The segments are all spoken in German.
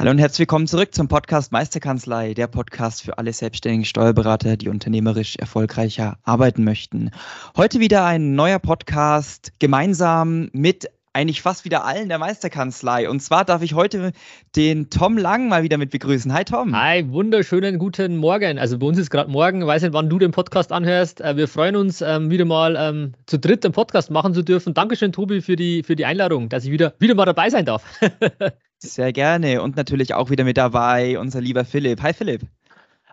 Hallo und herzlich willkommen zurück zum Podcast Meisterkanzlei, der Podcast für alle selbstständigen Steuerberater, die unternehmerisch erfolgreicher arbeiten möchten. Heute wieder ein neuer Podcast gemeinsam mit eigentlich fast wieder allen der Meisterkanzlei. Und zwar darf ich heute den Tom Lang mal wieder mit begrüßen. Hi Tom. Hi, wunderschönen guten Morgen. Also bei uns ist gerade morgen, weiß nicht, wann du den Podcast anhörst. Äh, wir freuen uns, ähm, wieder mal ähm, zu dritt den Podcast machen zu dürfen. Dankeschön, Tobi, für die, für die Einladung, dass ich wieder, wieder mal dabei sein darf. Sehr gerne. Und natürlich auch wieder mit dabei unser lieber Philipp. Hi Philipp.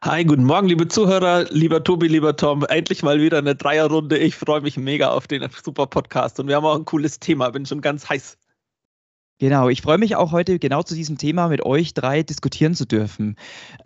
Hi, guten Morgen, liebe Zuhörer, lieber Tobi, lieber Tom. Endlich mal wieder eine Dreierrunde. Ich freue mich mega auf den super Podcast und wir haben auch ein cooles Thema. Bin schon ganz heiß. Genau, ich freue mich auch heute genau zu diesem Thema mit euch drei diskutieren zu dürfen.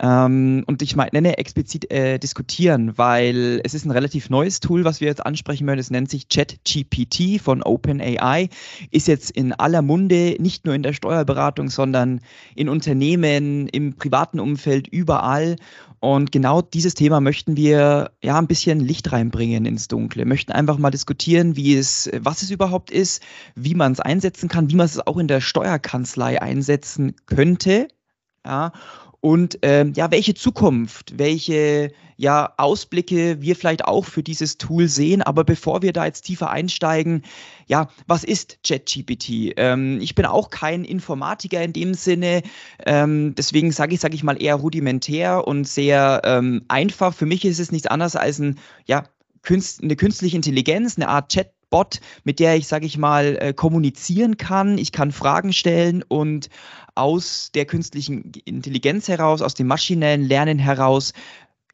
Ähm, und ich nenne explizit äh, diskutieren, weil es ist ein relativ neues Tool, was wir jetzt ansprechen möchten. Es nennt sich ChatGPT von OpenAI. Ist jetzt in aller Munde, nicht nur in der Steuerberatung, sondern in Unternehmen, im privaten Umfeld, überall. Und genau dieses Thema möchten wir ja ein bisschen Licht reinbringen ins Dunkle. Möchten einfach mal diskutieren, wie es, was es überhaupt ist, wie man es einsetzen kann, wie man es auch in der Steuerkanzlei einsetzen könnte. Ja, und ähm, ja, welche Zukunft, welche ja, Ausblicke wir vielleicht auch für dieses Tool sehen. Aber bevor wir da jetzt tiefer einsteigen, ja, was ist ChatGPT? Ähm, ich bin auch kein Informatiker in dem Sinne, ähm, deswegen sage ich, sage ich mal eher rudimentär und sehr ähm, einfach. Für mich ist es nichts anderes als ein, ja, Künst, eine künstliche Intelligenz, eine Art Chat Bot, mit der ich, sage ich mal, äh, kommunizieren kann. Ich kann Fragen stellen und aus der künstlichen Intelligenz heraus, aus dem maschinellen Lernen heraus,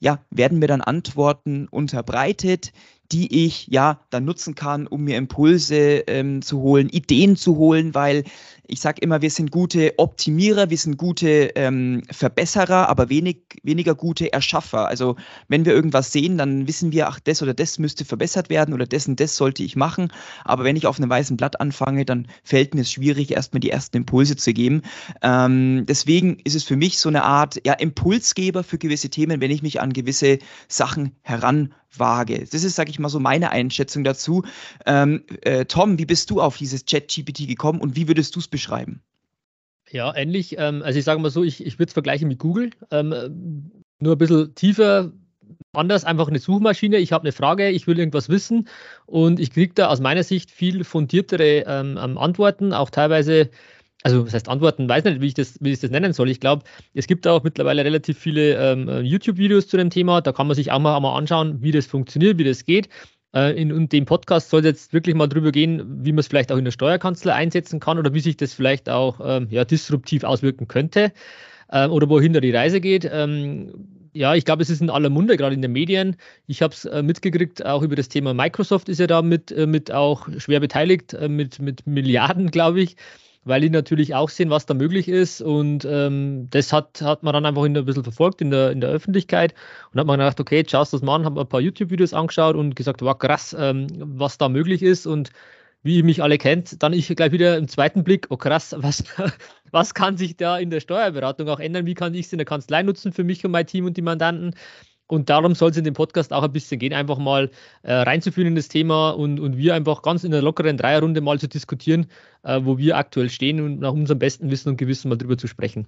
ja, werden mir dann Antworten unterbreitet, die ich ja dann nutzen kann, um mir Impulse ähm, zu holen, Ideen zu holen, weil ich sage immer, wir sind gute Optimierer, wir sind gute ähm, Verbesserer, aber wenig, weniger gute Erschaffer. Also wenn wir irgendwas sehen, dann wissen wir, ach, das oder das müsste verbessert werden oder das und das sollte ich machen. Aber wenn ich auf einem weißen Blatt anfange, dann fällt mir es schwierig, erstmal die ersten Impulse zu geben. Ähm, deswegen ist es für mich so eine Art ja, Impulsgeber für gewisse Themen, wenn ich mich an gewisse Sachen heranwage. Das ist, sage ich mal, so meine Einschätzung dazu. Ähm, äh, Tom, wie bist du auf dieses Chat-GPT gekommen und wie würdest du es beschreiben? Ja, ähnlich. Ähm, also ich sage mal so, ich, ich würde es vergleichen mit Google. Ähm, nur ein bisschen tiefer, anders, einfach eine Suchmaschine. Ich habe eine Frage, ich will irgendwas wissen und ich kriege da aus meiner Sicht viel fundiertere ähm, ähm, Antworten, auch teilweise also was heißt Antworten, weiß nicht, wie ich das, wie ich das nennen soll. Ich glaube, es gibt auch mittlerweile relativ viele ähm, YouTube-Videos zu dem Thema. Da kann man sich auch mal, auch mal anschauen, wie das funktioniert, wie das geht. Äh, in, in dem Podcast soll es jetzt wirklich mal drüber gehen, wie man es vielleicht auch in der Steuerkanzlei einsetzen kann oder wie sich das vielleicht auch ähm, ja, disruptiv auswirken könnte äh, oder wohin da die Reise geht. Ähm, ja, ich glaube, es ist in aller Munde, gerade in den Medien. Ich habe es äh, mitgekriegt, auch über das Thema Microsoft ist ja da mit, äh, mit auch schwer beteiligt, äh, mit, mit Milliarden, glaube ich weil die natürlich auch sehen, was da möglich ist. Und ähm, das hat, hat man dann einfach ein bisschen verfolgt in der, in der Öffentlichkeit und hat man gedacht, okay, jetzt schaust das mal an, habe ein paar YouTube-Videos angeschaut und gesagt, war krass, ähm, was da möglich ist. Und wie ihr mich alle kennt, dann ich gleich wieder im zweiten Blick, oh krass, was, was kann sich da in der Steuerberatung auch ändern? Wie kann ich es in der Kanzlei nutzen für mich und mein Team und die Mandanten? Und darum soll es in dem Podcast auch ein bisschen gehen, einfach mal äh, reinzuführen in das Thema und, und wir einfach ganz in einer lockeren Dreierrunde mal zu diskutieren, äh, wo wir aktuell stehen und nach unserem besten Wissen und Gewissen mal drüber zu sprechen.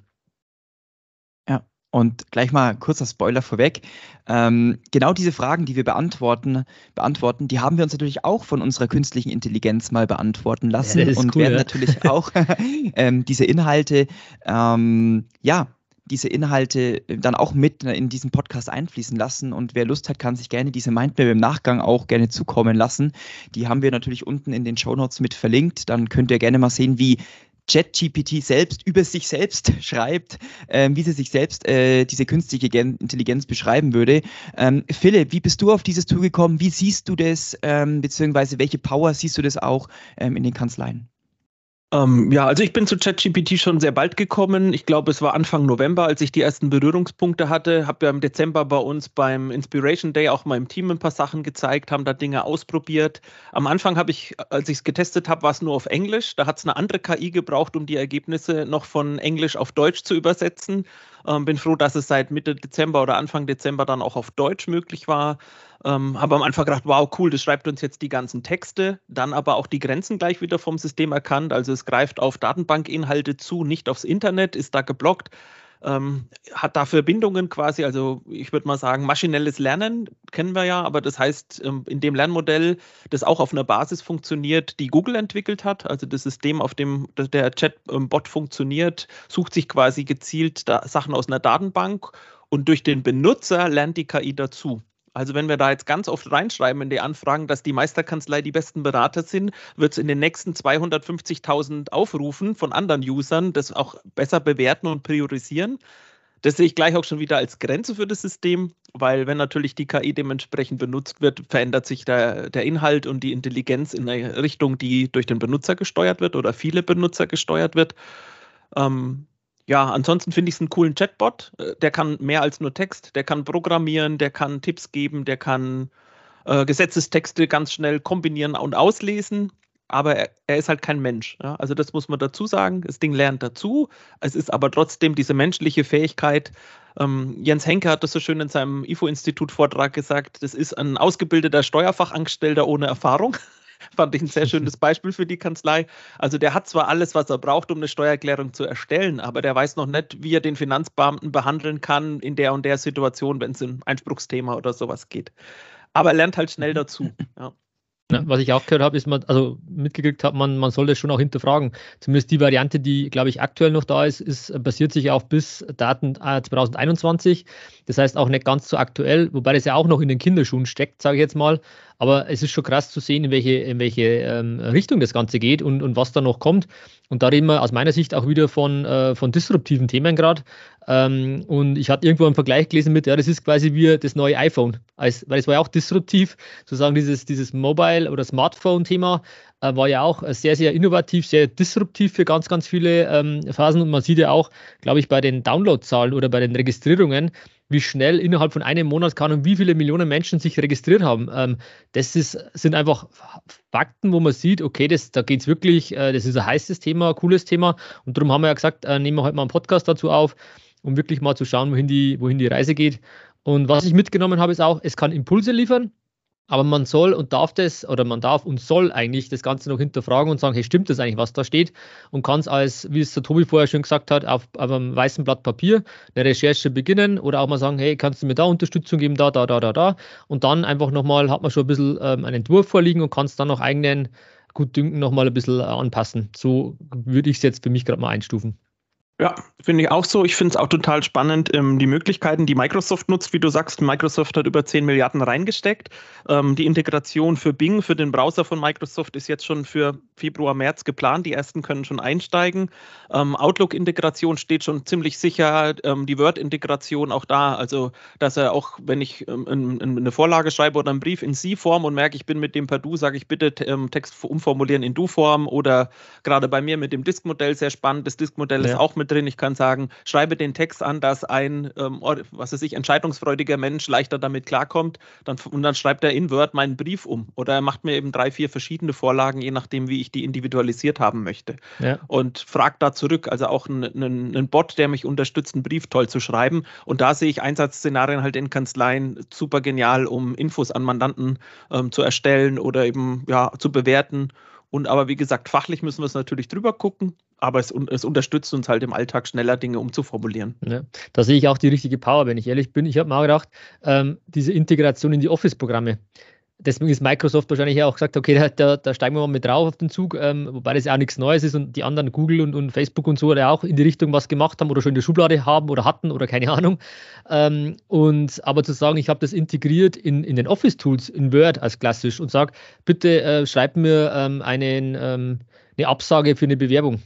Ja, und gleich mal kurzer Spoiler vorweg. Ähm, genau diese Fragen, die wir beantworten, beantworten, die haben wir uns natürlich auch von unserer künstlichen Intelligenz mal beantworten lassen ja, und cool, werden ja. natürlich auch ähm, diese Inhalte ähm, ja diese Inhalte äh, dann auch mit in diesen Podcast einfließen lassen. Und wer Lust hat, kann sich gerne diese Mindmap im Nachgang auch gerne zukommen lassen. Die haben wir natürlich unten in den Show Notes mit verlinkt. Dann könnt ihr gerne mal sehen, wie ChatGPT selbst über sich selbst schreibt, äh, wie sie sich selbst äh, diese künstliche Intelligenz beschreiben würde. Ähm, Philipp, wie bist du auf dieses Tool gekommen? Wie siehst du das, ähm, beziehungsweise welche Power siehst du das auch ähm, in den Kanzleien? Ähm, ja, also ich bin zu ChatGPT schon sehr bald gekommen. Ich glaube, es war Anfang November, als ich die ersten Berührungspunkte hatte. Habe ja im Dezember bei uns beim Inspiration Day auch meinem Team ein paar Sachen gezeigt, haben da Dinge ausprobiert. Am Anfang habe ich, als ich es getestet habe, war es nur auf Englisch. Da hat es eine andere KI gebraucht, um die Ergebnisse noch von Englisch auf Deutsch zu übersetzen. Ähm, bin froh, dass es seit Mitte Dezember oder Anfang Dezember dann auch auf Deutsch möglich war. Ähm, habe am Anfang gedacht, wow, cool, das schreibt uns jetzt die ganzen Texte, dann aber auch die Grenzen gleich wieder vom System erkannt. Also es greift auf Datenbankinhalte zu, nicht aufs Internet, ist da geblockt. Ähm, hat da Verbindungen quasi, also ich würde mal sagen, maschinelles Lernen kennen wir ja, aber das heißt, ähm, in dem Lernmodell, das auch auf einer Basis funktioniert, die Google entwickelt hat, also das System, auf dem der Chatbot funktioniert, sucht sich quasi gezielt Sachen aus einer Datenbank und durch den Benutzer lernt die KI dazu. Also wenn wir da jetzt ganz oft reinschreiben in die Anfragen, dass die Meisterkanzlei die besten Berater sind, wird es in den nächsten 250.000 Aufrufen von anderen Usern das auch besser bewerten und priorisieren. Das sehe ich gleich auch schon wieder als Grenze für das System, weil wenn natürlich die KI dementsprechend benutzt wird, verändert sich der, der Inhalt und die Intelligenz in eine Richtung, die durch den Benutzer gesteuert wird oder viele Benutzer gesteuert wird. Ähm, ja, ansonsten finde ich es einen coolen Chatbot. Äh, der kann mehr als nur Text, der kann programmieren, der kann Tipps geben, der kann äh, Gesetzestexte ganz schnell kombinieren und auslesen. Aber er, er ist halt kein Mensch. Ja? Also das muss man dazu sagen. Das Ding lernt dazu. Es ist aber trotzdem diese menschliche Fähigkeit. Ähm, Jens Henke hat das so schön in seinem IFO-Institut-Vortrag gesagt. Das ist ein ausgebildeter Steuerfachangestellter ohne Erfahrung. Fand ich ein sehr schönes Beispiel für die Kanzlei. Also der hat zwar alles, was er braucht, um eine Steuererklärung zu erstellen, aber der weiß noch nicht, wie er den Finanzbeamten behandeln kann in der und der Situation, wenn es um Einspruchsthema oder sowas geht. Aber er lernt halt schnell dazu. Ja. Ja, was ich auch gehört habe, ist man, also mitgekriegt hat man, man soll das schon auch hinterfragen. Zumindest die Variante, die, glaube ich, aktuell noch da ist, ist basiert sich auf bis Daten 2021. Das heißt auch nicht ganz so aktuell, wobei das ja auch noch in den Kinderschuhen steckt, sage ich jetzt mal. Aber es ist schon krass zu sehen, in welche, in welche ähm, Richtung das Ganze geht und, und was da noch kommt. Und da reden wir aus meiner Sicht auch wieder von, äh, von disruptiven Themen gerade. Ähm, und ich hatte irgendwo einen Vergleich gelesen mit, ja, das ist quasi wie das neue iPhone. Als, weil es war ja auch disruptiv, sozusagen dieses, dieses Mobile- oder Smartphone-Thema äh, war ja auch sehr, sehr innovativ, sehr disruptiv für ganz, ganz viele ähm, Phasen. Und man sieht ja auch, glaube ich, bei den Downloadzahlen oder bei den Registrierungen, wie schnell innerhalb von einem Monat kann und wie viele Millionen Menschen sich registriert haben. Ähm, das ist, sind einfach Fakten, wo man sieht, okay, das, da geht es wirklich, äh, das ist ein heißes Thema, ein cooles Thema. Und darum haben wir ja gesagt, äh, nehmen wir heute mal einen Podcast dazu auf, um wirklich mal zu schauen, wohin die, wohin die Reise geht. Und was ich mitgenommen habe, ist auch, es kann Impulse liefern. Aber man soll und darf das, oder man darf und soll eigentlich das Ganze noch hinterfragen und sagen, hey, stimmt das eigentlich, was da steht? Und kann es als, wie es der Tobi vorher schon gesagt hat, auf, auf einem weißen Blatt Papier eine Recherche beginnen oder auch mal sagen, hey, kannst du mir da Unterstützung geben, da, da, da, da, da. Und dann einfach nochmal, hat man schon ein bisschen ähm, einen Entwurf vorliegen und kann es dann noch eigenen Gutdünken nochmal ein bisschen äh, anpassen. So würde ich es jetzt für mich gerade mal einstufen. Ja, finde ich auch so. Ich finde es auch total spannend, ähm, die Möglichkeiten, die Microsoft nutzt. Wie du sagst, Microsoft hat über 10 Milliarden reingesteckt. Ähm, die Integration für Bing, für den Browser von Microsoft, ist jetzt schon für Februar, März geplant. Die ersten können schon einsteigen. Ähm, Outlook-Integration steht schon ziemlich sicher. Ähm, die Word-Integration auch da. Also, dass er auch, wenn ich ähm, in, in eine Vorlage schreibe oder einen Brief in Sie-Form und merke, ich bin mit dem per Du, sage ich bitte ähm, Text umformulieren in Du-Form. Oder gerade bei mir mit dem Disk-Modell sehr spannend. Das Disk-Modell ja. ist auch mit drin. Ich kann sagen, schreibe den Text an, dass ein, ähm, was weiß ich, entscheidungsfreudiger Mensch leichter damit klarkommt. Dann, und dann schreibt er in Word meinen Brief um. Oder er macht mir eben drei, vier verschiedene Vorlagen, je nachdem, wie ich die individualisiert haben möchte. Ja. Und fragt da zurück. Also auch einen Bot, der mich unterstützt, einen Brief toll zu schreiben. Und da sehe ich Einsatzszenarien halt in Kanzleien super genial, um Infos an Mandanten ähm, zu erstellen oder eben ja, zu bewerten. Und aber wie gesagt, fachlich müssen wir es natürlich drüber gucken aber es, es, unterstützt uns halt im Alltag schneller Dinge umzuformulieren. Ja, da sehe ich auch die richtige Power, wenn ich ehrlich bin. Ich habe mal gedacht, ähm, diese Integration in die Office-Programme. Deswegen ist Microsoft wahrscheinlich auch gesagt, okay, da, da, da, steigen wir mal mit drauf auf den Zug, ähm, wobei das ja auch nichts Neues ist und die anderen Google und, und Facebook und so ja auch in die Richtung was gemacht haben oder schon in der Schublade haben oder hatten oder keine Ahnung. Ähm, und aber zu sagen, ich habe das integriert in, in den Office-Tools, in Word als klassisch und sage, bitte äh, schreib mir ähm, einen, ähm, eine Absage für eine Bewerbung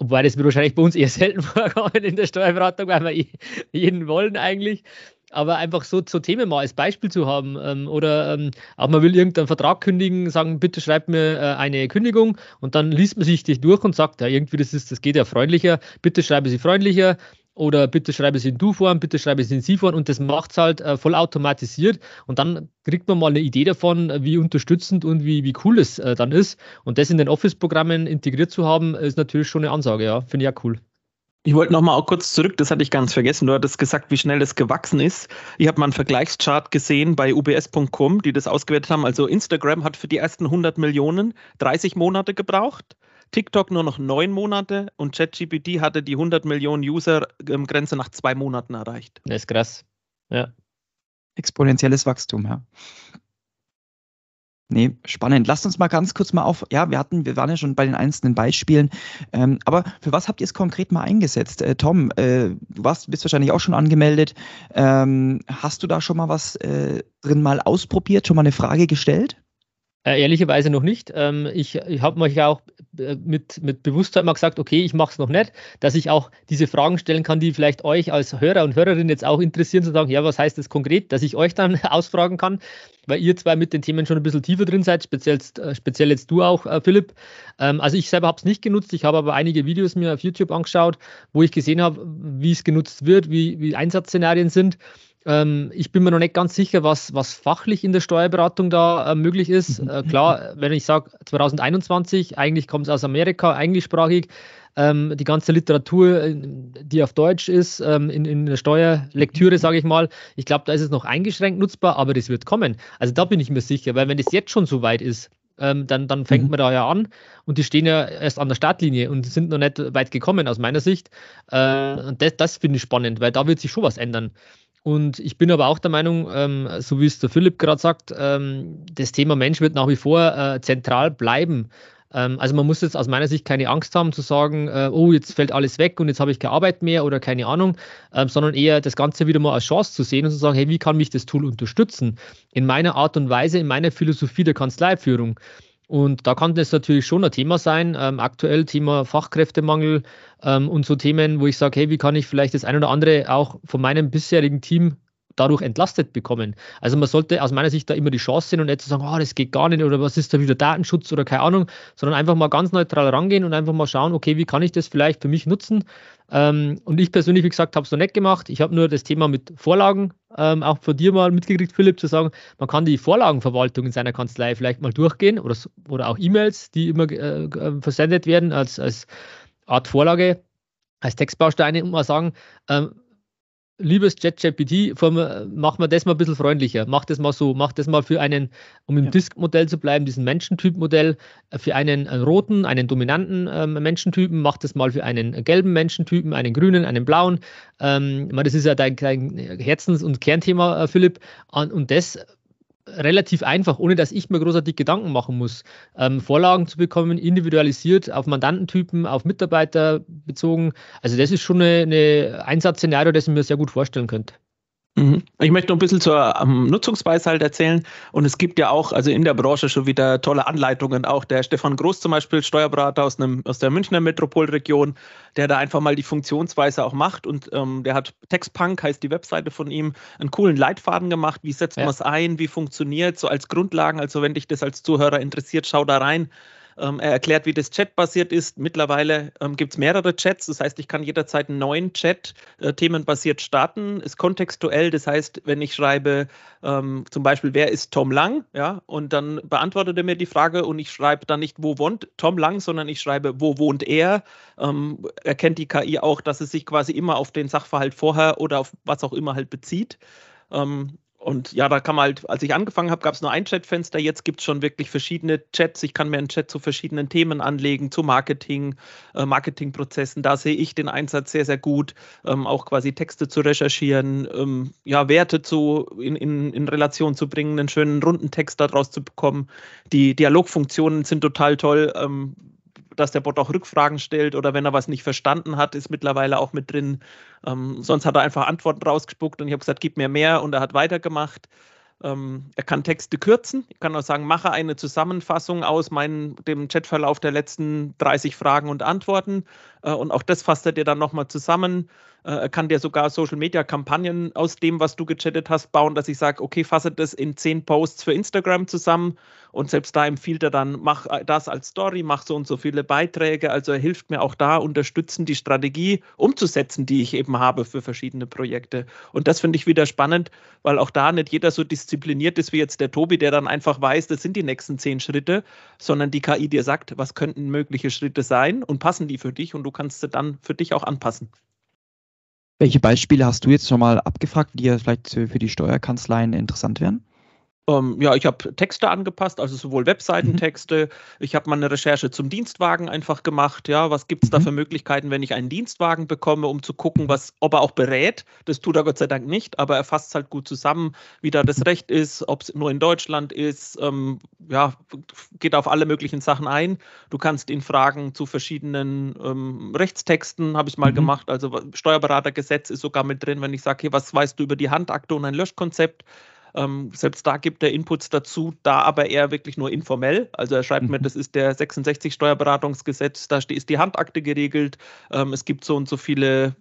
Wobei das wird wahrscheinlich bei uns eher selten vorkommen in der Steuerberatung, weil wir jeden wollen eigentlich. Aber einfach so, so Themen mal als Beispiel zu haben ähm, oder ähm, auch man will irgendeinen Vertrag kündigen, sagen, bitte schreibt mir äh, eine Kündigung und dann liest man sich das durch und sagt, ja, irgendwie das ist, das geht ja freundlicher, bitte schreibe sie freundlicher oder bitte schreibe sie in Du-Form, bitte schreibe sie in Sie-Form und das macht es halt äh, voll automatisiert und dann kriegt man mal eine Idee davon, wie unterstützend und wie, wie cool es äh, dann ist und das in den Office-Programmen integriert zu haben, ist natürlich schon eine Ansage, ja, finde ich ja cool. Ich wollte noch mal auch kurz zurück, das hatte ich ganz vergessen. Du hattest gesagt, wie schnell das gewachsen ist. Ich habe mal einen Vergleichschart gesehen bei ubs.com, die das ausgewertet haben. Also Instagram hat für die ersten 100 Millionen 30 Monate gebraucht. TikTok nur noch neun Monate und ChatGPT hatte die 100 Millionen User-Grenze nach zwei Monaten erreicht. Das ist krass. Ja. Exponentielles Wachstum, ja. Nee, spannend. Lasst uns mal ganz kurz mal auf, ja, wir hatten, wir waren ja schon bei den einzelnen Beispielen, ähm, aber für was habt ihr es konkret mal eingesetzt? Äh, Tom, äh, du warst, bist wahrscheinlich auch schon angemeldet. Ähm, hast du da schon mal was äh, drin mal ausprobiert, schon mal eine Frage gestellt? Äh, ehrlicherweise noch nicht. Ähm, ich ich habe mich auch äh, mit, mit Bewusstsein mal gesagt, okay, ich mache es noch nicht, dass ich auch diese Fragen stellen kann, die vielleicht euch als Hörer und Hörerin jetzt auch interessieren, zu sagen, ja, was heißt das konkret, dass ich euch dann ausfragen kann, weil ihr zwei mit den Themen schon ein bisschen tiefer drin seid, speziell, äh, speziell jetzt du auch, äh, Philipp. Ähm, also ich selber habe es nicht genutzt, ich habe aber einige Videos mir auf YouTube angeschaut, wo ich gesehen habe, wie es genutzt wird, wie, wie Einsatzszenarien sind. Ähm, ich bin mir noch nicht ganz sicher, was, was fachlich in der Steuerberatung da äh, möglich ist. Äh, klar, wenn ich sage 2021, eigentlich kommt es aus Amerika, englischsprachig. Ähm, die ganze Literatur, äh, die auf Deutsch ist, ähm, in, in der Steuerlektüre, mhm. sage ich mal, ich glaube, da ist es noch eingeschränkt nutzbar, aber das wird kommen. Also da bin ich mir sicher, weil wenn das jetzt schon so weit ist, ähm, dann, dann fängt mhm. man da ja an und die stehen ja erst an der Startlinie und sind noch nicht weit gekommen aus meiner Sicht. Äh, und das, das finde ich spannend, weil da wird sich schon was ändern. Und ich bin aber auch der Meinung, ähm, so wie es der Philipp gerade sagt, ähm, das Thema Mensch wird nach wie vor äh, zentral bleiben. Ähm, also man muss jetzt aus meiner Sicht keine Angst haben zu sagen, äh, oh, jetzt fällt alles weg und jetzt habe ich keine Arbeit mehr oder keine Ahnung, ähm, sondern eher das Ganze wieder mal als Chance zu sehen und zu sagen, hey, wie kann mich das Tool unterstützen? In meiner Art und Weise, in meiner Philosophie der Kanzleiführung. Und da kann das natürlich schon ein Thema sein. Ähm, aktuell Thema Fachkräftemangel ähm, und so Themen, wo ich sage, hey, wie kann ich vielleicht das ein oder andere auch von meinem bisherigen Team dadurch entlastet bekommen. Also man sollte aus meiner Sicht da immer die Chance sehen und nicht zu sagen, oh, das geht gar nicht oder was ist da wieder Datenschutz oder keine Ahnung, sondern einfach mal ganz neutral rangehen und einfach mal schauen, okay, wie kann ich das vielleicht für mich nutzen? Ähm, und ich persönlich, wie gesagt, habe es noch nicht gemacht. Ich habe nur das Thema mit Vorlagen ähm, auch von dir mal mitgekriegt, Philipp, zu sagen, man kann die Vorlagenverwaltung in seiner Kanzlei vielleicht mal durchgehen oder, oder auch E-Mails, die immer äh, äh, versendet werden als, als Art Vorlage, als Textbausteine und mal sagen, ähm, liebes ChatGPT, mach mal das mal ein bisschen freundlicher. Mach das mal so, mach das mal für einen, um im ja. Disk-Modell zu bleiben, diesen Menschentyp-Modell, äh, für einen, einen, roten, einen dominanten ähm, Menschentypen, mach das mal für einen gelben Menschentypen, einen grünen, einen blauen. Ähm, das ist ja dein, dein Herzens- und Kernthema, äh, Philipp. Und das relativ einfach, ohne dass ich mir großartig Gedanken machen muss, ähm, Vorlagen zu bekommen, individualisiert auf Mandantentypen, auf Mitarbeiter bezogen. Also das ist schon ein Einsatzszenario, das ich mir sehr gut vorstellen könnte. Mhm. Ich möchte noch ein bisschen zur um, Nutzungsweisheit erzählen. Und es gibt ja auch, also in der Branche schon wieder tolle Anleitungen. Auch der Stefan Groß zum Beispiel, Steuerberater aus, einem, aus der Münchner Metropolregion, der da einfach mal die Funktionsweise auch macht. Und ähm, der hat Textpunk, heißt die Webseite von ihm, einen coolen Leitfaden gemacht. Wie setzt ja. man es ein? Wie funktioniert so als Grundlagen? Also wenn dich das als Zuhörer interessiert, schau da rein. Ähm, er erklärt, wie das Chat-basiert ist. Mittlerweile ähm, gibt es mehrere Chats. Das heißt, ich kann jederzeit einen neuen Chat äh, themenbasiert starten. Ist kontextuell. Das heißt, wenn ich schreibe, ähm, zum Beispiel, wer ist Tom Lang? Ja, und dann beantwortet er mir die Frage und ich schreibe dann nicht, wo wohnt Tom Lang, sondern ich schreibe, wo wohnt er? Ähm, erkennt die KI auch, dass es sich quasi immer auf den Sachverhalt vorher oder auf was auch immer halt bezieht. Ähm, und ja, da kann man halt, als ich angefangen habe, gab es nur ein Chatfenster. Jetzt gibt es schon wirklich verschiedene Chats. Ich kann mir einen Chat zu verschiedenen Themen anlegen, zu Marketing, äh, Marketingprozessen. Da sehe ich den Einsatz sehr, sehr gut. Ähm, auch quasi Texte zu recherchieren, ähm, ja, Werte zu, in, in, in Relation zu bringen, einen schönen runden Text daraus zu bekommen. Die Dialogfunktionen sind total toll. Ähm, dass der Bot auch Rückfragen stellt oder wenn er was nicht verstanden hat, ist mittlerweile auch mit drin. Ähm, sonst hat er einfach Antworten rausgespuckt und ich habe gesagt, gib mir mehr und er hat weitergemacht. Ähm, er kann Texte kürzen. Ich kann auch sagen, mache eine Zusammenfassung aus meinem, dem Chatverlauf der letzten 30 Fragen und Antworten. Äh, und auch das fasst er dir dann nochmal zusammen. Äh, er kann dir sogar Social-Media-Kampagnen aus dem, was du gechattet hast, bauen, dass ich sage, okay, fasse das in zehn Posts für Instagram zusammen und selbst da empfiehlt er dann, mach das als Story, mach so und so viele Beiträge. Also er hilft mir auch da, unterstützen, die Strategie umzusetzen, die ich eben habe für verschiedene Projekte. Und das finde ich wieder spannend, weil auch da nicht jeder so diszipliniert ist wie jetzt der Tobi, der dann einfach weiß, das sind die nächsten zehn Schritte, sondern die KI dir sagt, was könnten mögliche Schritte sein und passen die für dich und du kannst sie dann für dich auch anpassen. Welche Beispiele hast du jetzt schon mal abgefragt, die ja vielleicht für die Steuerkanzleien interessant wären? Ähm, ja, ich habe Texte angepasst, also sowohl Webseitentexte. Mhm. Ich habe mal eine Recherche zum Dienstwagen einfach gemacht. Ja, was gibt es mhm. da für Möglichkeiten, wenn ich einen Dienstwagen bekomme, um zu gucken, was, ob er auch berät. Das tut er Gott sei Dank nicht, aber er fasst halt gut zusammen, wie da das Recht ist, ob es nur in Deutschland ist. Ähm, ja, geht auf alle möglichen Sachen ein. Du kannst ihn fragen zu verschiedenen ähm, Rechtstexten, habe ich mal mhm. gemacht. Also Steuerberatergesetz ist sogar mit drin, wenn ich sage, hey, was weißt du über die Handakte und ein Löschkonzept? Ähm, selbst da gibt er Inputs dazu, da aber eher wirklich nur informell. Also er schreibt mhm. mir, das ist der 66 Steuerberatungsgesetz, da ist die Handakte geregelt. Ähm, es gibt so und so viele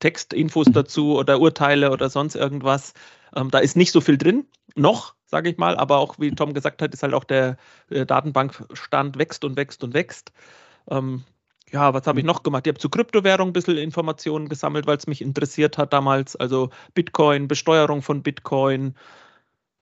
Textinfos mhm. dazu oder Urteile oder sonst irgendwas. Ähm, da ist nicht so viel drin, noch, sage ich mal, aber auch wie Tom gesagt hat, ist halt auch der äh, Datenbankstand wächst und wächst und wächst. Ähm, ja, was habe ich noch gemacht? Ich habe zu Kryptowährung ein bisschen Informationen gesammelt, weil es mich interessiert hat damals. Also Bitcoin, Besteuerung von Bitcoin,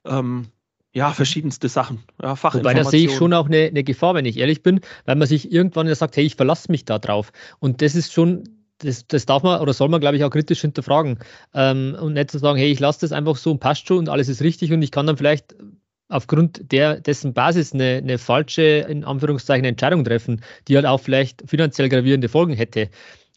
ähm, ja, verschiedenste Sachen. Ja, Wobei da sehe ich schon auch eine, eine, Gefahr, wenn ich ehrlich bin, weil man sich irgendwann ja sagt, hey, ich verlasse mich da drauf. Und das ist schon, das, das darf man oder soll man, glaube ich, auch kritisch hinterfragen. Ähm, und nicht zu sagen, hey, ich lasse das einfach so und passt schon und alles ist richtig und ich kann dann vielleicht aufgrund der, dessen Basis eine, eine falsche, in Anführungszeichen, Entscheidung treffen, die halt auch vielleicht finanziell gravierende Folgen hätte.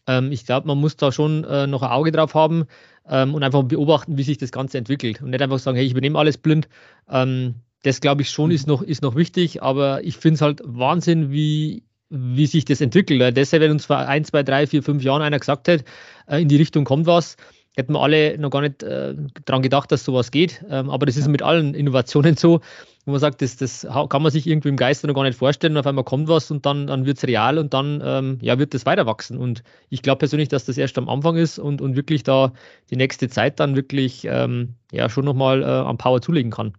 Ähm, ich glaube, man muss da schon äh, noch ein Auge drauf haben ähm, und einfach beobachten, wie sich das Ganze entwickelt. Und nicht einfach sagen, hey, ich übernehme alles blind. Ähm, das glaube ich schon ist noch, ist noch wichtig, aber ich finde es halt Wahnsinn, wie, wie sich das entwickelt. Weil deshalb, wenn uns vor ein, zwei, drei, vier, fünf Jahren einer gesagt hätte, äh, in die Richtung kommt was, hätten wir alle noch gar nicht äh, daran gedacht, dass sowas geht. Ähm, aber das ist mit allen Innovationen so, wo man sagt, das, das kann man sich irgendwie im Geiste noch gar nicht vorstellen. Und auf einmal kommt was und dann, dann wird es real und dann ähm, ja, wird das weiter wachsen. Und ich glaube persönlich, dass das erst am Anfang ist und, und wirklich da die nächste Zeit dann wirklich ähm, ja, schon nochmal äh, am Power zulegen kann.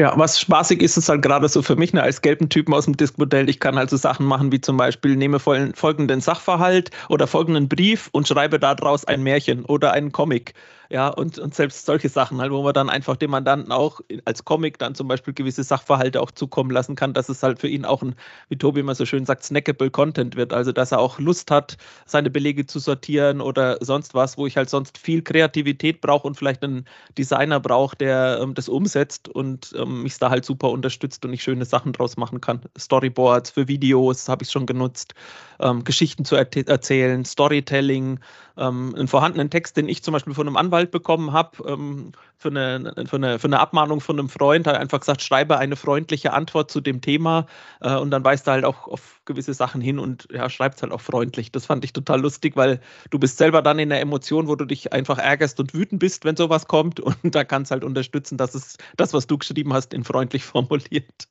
Ja, was spaßig ist, ist halt gerade so für mich ne, als gelben Typen aus dem Diskmodell. Ich kann also Sachen machen wie zum Beispiel nehme folgenden Sachverhalt oder folgenden Brief und schreibe daraus ein Märchen oder einen Comic. Ja, und, und selbst solche Sachen halt, wo man dann einfach dem Mandanten auch als Comic dann zum Beispiel gewisse Sachverhalte auch zukommen lassen kann, dass es halt für ihn auch ein, wie Tobi immer so schön sagt, snackable Content wird. Also, dass er auch Lust hat, seine Belege zu sortieren oder sonst was, wo ich halt sonst viel Kreativität brauche und vielleicht einen Designer brauche, der ähm, das umsetzt und ähm, mich da halt super unterstützt und ich schöne Sachen draus machen kann. Storyboards für Videos habe ich schon genutzt, ähm, Geschichten zu er erzählen, Storytelling, ähm, einen vorhandenen Text, den ich zum Beispiel von einem Anwalt bekommen habe, ähm, für, eine, für, eine, für eine Abmahnung von einem Freund, hat einfach gesagt, schreibe eine freundliche Antwort zu dem Thema äh, und dann weist er halt auch auf gewisse Sachen hin und ja, schreibt es halt auch freundlich. Das fand ich total lustig, weil du bist selber dann in der Emotion, wo du dich einfach ärgerst und wütend bist, wenn sowas kommt und da kannst halt unterstützen, dass es das, was du geschrieben hast, in freundlich formuliert.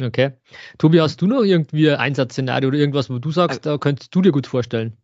Okay. Tobi, hast du noch irgendwie ein Einsatzszenario oder irgendwas, wo du sagst, also, da könntest du dir gut vorstellen?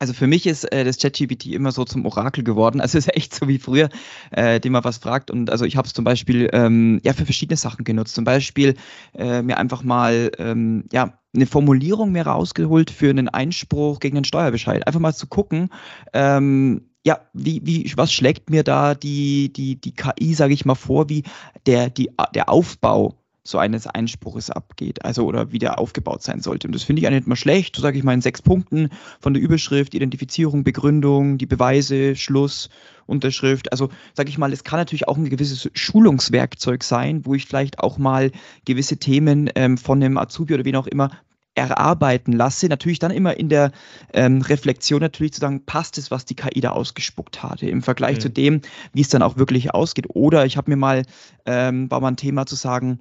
Also für mich ist äh, das ChatGPT immer so zum Orakel geworden. Also es ist echt so wie früher, äh, dem man was fragt. Und also ich habe es zum Beispiel ähm, ja für verschiedene Sachen genutzt. Zum Beispiel äh, mir einfach mal ähm, ja eine Formulierung mir rausgeholt für einen Einspruch gegen einen Steuerbescheid. Einfach mal zu gucken, ähm, ja, wie, wie, was schlägt mir da die, die, die KI, sage ich mal, vor, wie der, die, der Aufbau so eines Einspruches abgeht, also oder wie der aufgebaut sein sollte. Und das finde ich eigentlich nicht mal schlecht, so sage ich mal in sechs Punkten von der Überschrift, Identifizierung, Begründung, die Beweise, Schluss, Unterschrift. Also sage ich mal, es kann natürlich auch ein gewisses Schulungswerkzeug sein, wo ich vielleicht auch mal gewisse Themen ähm, von einem Azubi oder wen auch immer erarbeiten lasse. Natürlich dann immer in der ähm, Reflexion natürlich zu sagen, passt es, was die KI da ausgespuckt hatte, im Vergleich mhm. zu dem, wie es dann auch wirklich ausgeht. Oder ich habe mir mal, ähm, war mal ein Thema zu sagen,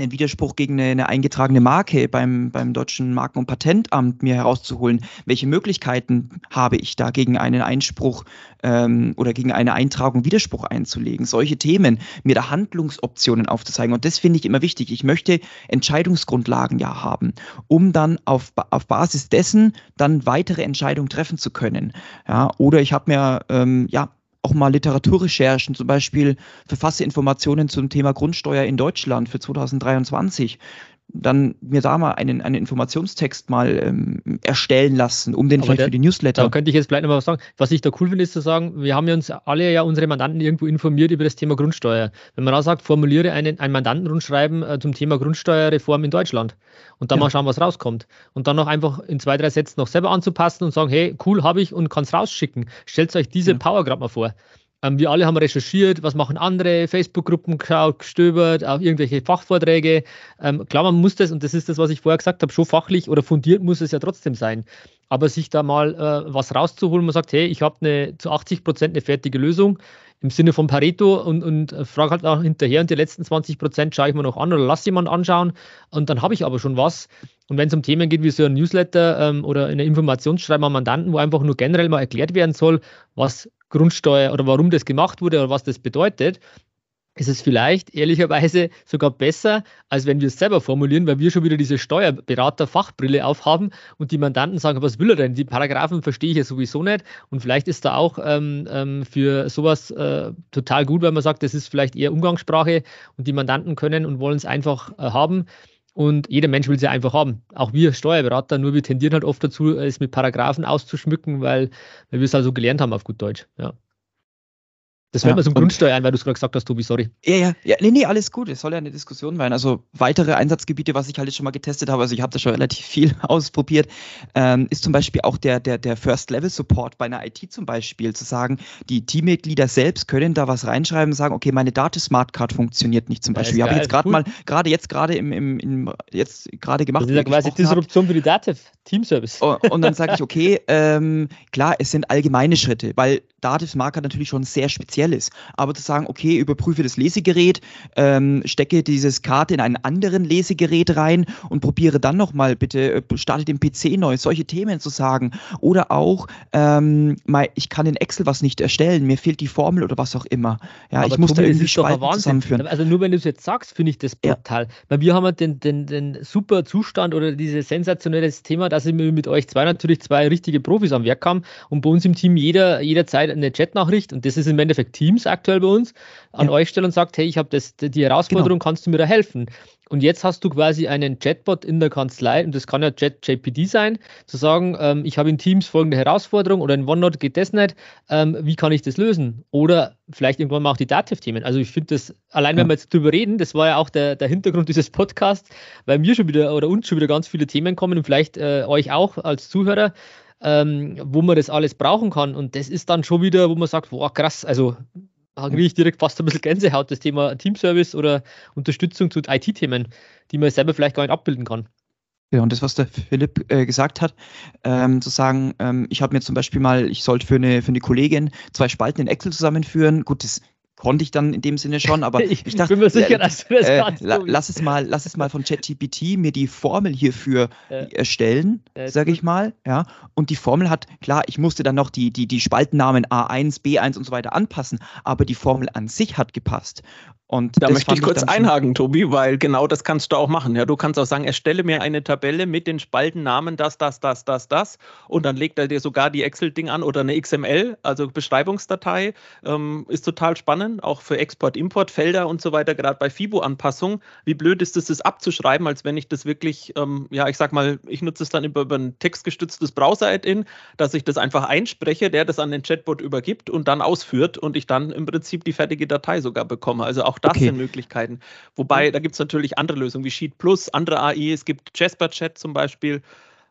einen Widerspruch gegen eine, eine, eingetragene Marke beim, beim deutschen Marken- und Patentamt mir herauszuholen. Welche Möglichkeiten habe ich da gegen einen Einspruch ähm, oder gegen eine Eintragung Widerspruch einzulegen? Solche Themen, mir da Handlungsoptionen aufzuzeigen. Und das finde ich immer wichtig. Ich möchte Entscheidungsgrundlagen ja haben, um dann auf, auf Basis dessen dann weitere Entscheidungen treffen zu können. Ja, oder ich habe mir ähm, ja auch mal Literaturrecherchen, zum Beispiel verfasse Informationen zum Thema Grundsteuer in Deutschland für 2023 dann mir da mal einen, einen Informationstext mal ähm, erstellen lassen, um den Aber vielleicht der, für die Newsletter. Da könnte ich jetzt vielleicht noch was sagen. Was ich da cool finde, ist zu sagen, wir haben ja uns alle ja unsere Mandanten irgendwo informiert über das Thema Grundsteuer. Wenn man da sagt, formuliere einen, ein Mandantenrundschreiben äh, zum Thema Grundsteuerreform in Deutschland und dann ja. mal schauen, was rauskommt. Und dann noch einfach in zwei, drei Sätzen noch selber anzupassen und sagen, hey, cool, habe ich und kann es rausschicken. Stellt euch diese ja. Power gerade mal vor. Ähm, wir alle haben recherchiert, was machen andere, Facebook-Gruppen gestöbert, auch irgendwelche Fachvorträge. Ähm, klar, man muss das, und das ist das, was ich vorher gesagt habe, schon fachlich oder fundiert muss es ja trotzdem sein. Aber sich da mal äh, was rauszuholen, man sagt, hey, ich habe eine zu 80 Prozent eine fertige Lösung im Sinne von Pareto und, und äh, frage halt auch hinterher und die letzten 20 Prozent schaue ich mir noch an oder lasse jemand anschauen und dann habe ich aber schon was. Und wenn es um Themen geht wie so ein Newsletter ähm, oder eine Informationsschreiben an Mandanten, wo einfach nur generell mal erklärt werden soll, was Grundsteuer oder warum das gemacht wurde oder was das bedeutet, ist es vielleicht ehrlicherweise sogar besser, als wenn wir es selber formulieren, weil wir schon wieder diese Steuerberater-Fachbrille aufhaben und die Mandanten sagen, was will er denn? Die Paragraphen verstehe ich ja sowieso nicht. Und vielleicht ist da auch ähm, ähm, für sowas äh, total gut, weil man sagt, das ist vielleicht eher Umgangssprache und die Mandanten können und wollen es einfach äh, haben. Und jeder Mensch will sie einfach haben. Auch wir Steuerberater, nur wir tendieren halt oft dazu, es mit Paragraphen auszuschmücken, weil, weil wir es also gelernt haben auf gut Deutsch. Ja. Das fällt ja, mir zum Grundsteuer ein, weil du es gerade gesagt hast, Tobi, sorry. Ja, ja, ja, nee, nee, alles gut. Es soll ja eine Diskussion sein. Also weitere Einsatzgebiete, was ich halt schon mal getestet habe, also ich habe da schon relativ viel ausprobiert, ähm, ist zum Beispiel auch der, der, der First-Level-Support bei einer IT zum Beispiel, zu sagen, die Teammitglieder selbst können da was reinschreiben und sagen, okay, meine Date-Smartcard funktioniert nicht zum Beispiel. Habe ich jetzt gerade mal, gerade jetzt gerade im, im, im, jetzt gerade gemacht. Das ist ja quasi Disruption für die Dativ, Teamservice. Und, und dann sage ich, okay, ähm, klar, es sind allgemeine Schritte, weil Dativ Marker natürlich schon sehr speziell ist. Aber zu sagen, okay, überprüfe das Lesegerät, ähm, stecke dieses Karte in einen anderen Lesegerät rein und probiere dann nochmal bitte, äh, starte den PC neu, solche Themen zu sagen. Oder auch, ähm, mal, ich kann in Excel was nicht erstellen, mir fehlt die Formel oder was auch immer. Ja, Aber ich muss da irgendwie Spalten zusammenführen. Also nur wenn du es jetzt sagst, finde ich das brutal. Ja. Weil wir haben den, den, den super Zustand oder dieses sensationelles Thema, dass wir mit euch zwei natürlich zwei richtige Profis am Werk haben und bei uns im Team jeder jederzeit eine Chatnachricht, und das ist im Endeffekt Teams aktuell bei uns, an ja. euch stellt und sagt, hey, ich habe die Herausforderung, genau. kannst du mir da helfen? Und jetzt hast du quasi einen Chatbot in der Kanzlei, und das kann ja JPD sein, zu sagen, ähm, ich habe in Teams folgende Herausforderung oder in OneNote geht das nicht, ähm, wie kann ich das lösen? Oder vielleicht irgendwann mal auch die Dativ-Themen. Also ich finde das, allein wenn wir jetzt drüber reden, das war ja auch der, der Hintergrund dieses Podcasts, weil mir schon wieder oder uns schon wieder ganz viele Themen kommen und vielleicht äh, euch auch als Zuhörer, ähm, wo man das alles brauchen kann. Und das ist dann schon wieder, wo man sagt, boah, krass, also da kriege ich direkt fast ein bisschen Gänsehaut, das Thema Teamservice oder Unterstützung zu IT-Themen, die man selber vielleicht gar nicht abbilden kann. Ja, und das, was der Philipp äh, gesagt hat, ähm, zu sagen, ähm, ich habe mir zum Beispiel mal, ich sollte für eine, für eine Kollegin zwei Spalten in Excel zusammenführen. Gut, das konnte ich dann in dem Sinne schon, aber ich, ich dachte, bin mir sicher, äh, dass du das äh, kannst. La, lass es mal, lass es mal von ChatGPT mir die Formel hierfür ja. erstellen, sage ich mal, ja. Und die Formel hat, klar, ich musste dann noch die, die, die Spaltennamen A1, B1 und so weiter anpassen, aber die Formel an sich hat gepasst. Und da möchte ich kurz einhaken, Tobi, weil genau das kannst du auch machen. Ja, du kannst auch sagen, erstelle mir eine Tabelle mit den Spaltennamen das, das, das, das, das und dann legt er dir sogar die Excel-Ding an oder eine XML, also Beschreibungsdatei. Ähm, ist total spannend, auch für Export, Import, Felder und so weiter, gerade bei FIBO-Anpassungen. Wie blöd ist es, das abzuschreiben, als wenn ich das wirklich, ähm, ja, ich sag mal, ich nutze es dann über, über ein textgestütztes Browser-Add-in, dass ich das einfach einspreche, der das an den Chatbot übergibt und dann ausführt und ich dann im Prinzip die fertige Datei sogar bekomme. Also auch das okay. sind Möglichkeiten. Wobei, da gibt es natürlich andere Lösungen wie Sheet Plus, andere AI. Es gibt Jasper Chat zum Beispiel.